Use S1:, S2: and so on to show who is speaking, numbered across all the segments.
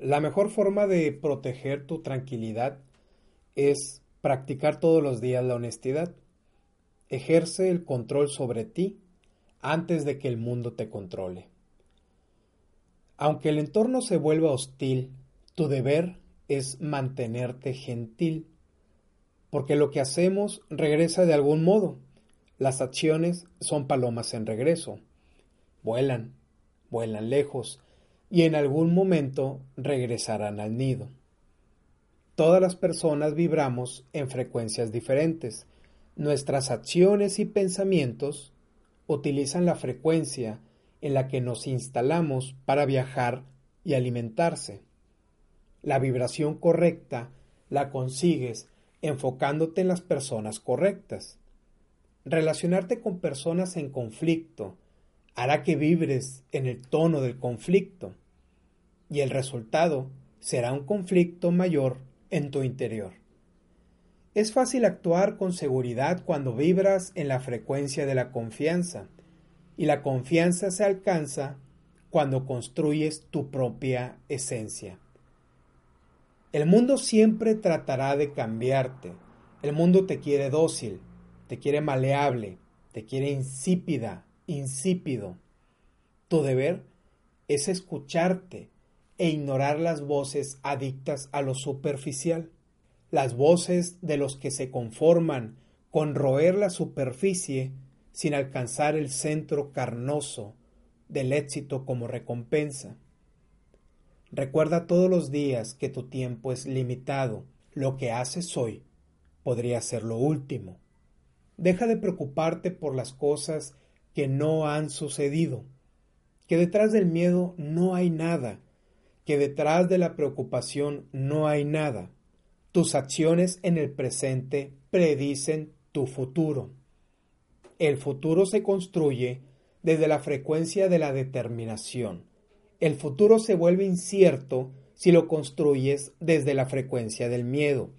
S1: la mejor forma de proteger tu tranquilidad es practicar todos los días la honestidad. Ejerce el control sobre ti antes de que el mundo te controle. Aunque el entorno se vuelva hostil, tu deber es mantenerte gentil, porque lo que hacemos regresa de algún modo. Las acciones son palomas en regreso. Vuelan, vuelan lejos, y en algún momento regresarán al nido. Todas las personas vibramos en frecuencias diferentes. Nuestras acciones y pensamientos utilizan la frecuencia en la que nos instalamos para viajar y alimentarse. La vibración correcta la consigues enfocándote en las personas correctas. Relacionarte con personas en conflicto hará que vibres en el tono del conflicto y el resultado será un conflicto mayor en tu interior. Es fácil actuar con seguridad cuando vibras en la frecuencia de la confianza y la confianza se alcanza cuando construyes tu propia esencia. El mundo siempre tratará de cambiarte. El mundo te quiere dócil, te quiere maleable, te quiere insípida, insípido. Tu deber es escucharte e ignorar las voces adictas a lo superficial, las voces de los que se conforman con roer la superficie sin alcanzar el centro carnoso del éxito como recompensa. Recuerda todos los días que tu tiempo es limitado. Lo que haces hoy podría ser lo último. Deja de preocuparte por las cosas que no han sucedido, que detrás del miedo no hay nada, que detrás de la preocupación no hay nada. Tus acciones en el presente predicen tu futuro. El futuro se construye desde la frecuencia de la determinación. El futuro se vuelve incierto si lo construyes desde la frecuencia del miedo.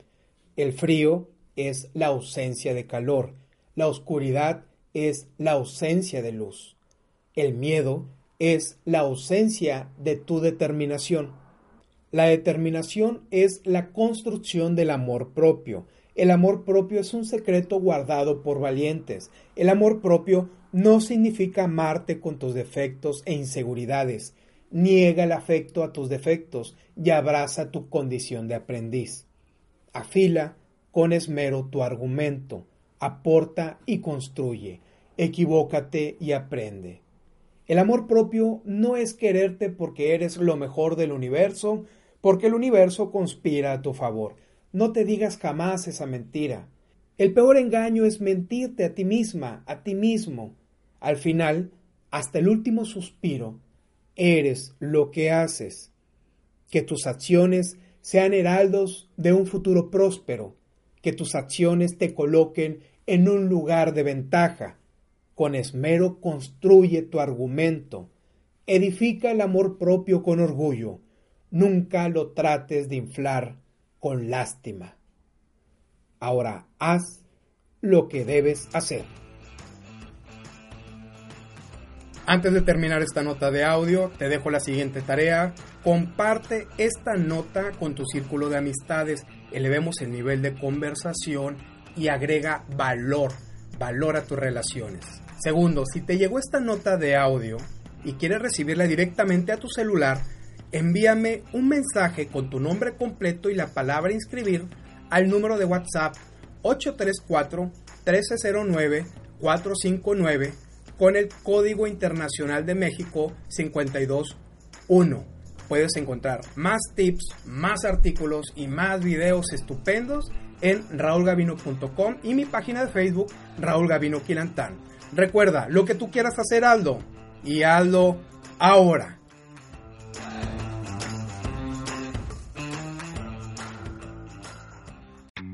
S1: El frío es la ausencia de calor. La oscuridad es la ausencia de luz. El miedo es la ausencia de tu determinación. La determinación es la construcción del amor propio. El amor propio es un secreto guardado por valientes. El amor propio no significa amarte con tus defectos e inseguridades. Niega el afecto a tus defectos y abraza tu condición de aprendiz. Afila con esmero tu argumento, aporta y construye, equivócate y aprende. El amor propio no es quererte porque eres lo mejor del universo, porque el universo conspira a tu favor. No te digas jamás esa mentira. El peor engaño es mentirte a ti misma, a ti mismo. Al final, hasta el último suspiro, eres lo que haces. Que tus acciones sean heraldos de un futuro próspero, que tus acciones te coloquen en un lugar de ventaja, con esmero construye tu argumento. Edifica el amor propio con orgullo. Nunca lo trates de inflar con lástima. Ahora haz lo que debes hacer. Antes de terminar esta nota de audio, te dejo la siguiente tarea. Comparte esta nota con tu círculo de amistades. Elevemos el nivel de conversación y agrega valor. Valora tus relaciones. Segundo, si te llegó esta nota de audio y quieres recibirla directamente a tu celular, envíame un mensaje con tu nombre completo y la palabra inscribir al número de WhatsApp 834-1309-459 con el Código Internacional de México 521. Puedes encontrar más tips, más artículos y más videos estupendos en raulgavino.com y mi página de Facebook Raúl Gavino Quilantán. Recuerda, lo que tú quieras hacer, Aldo, y hazlo ahora.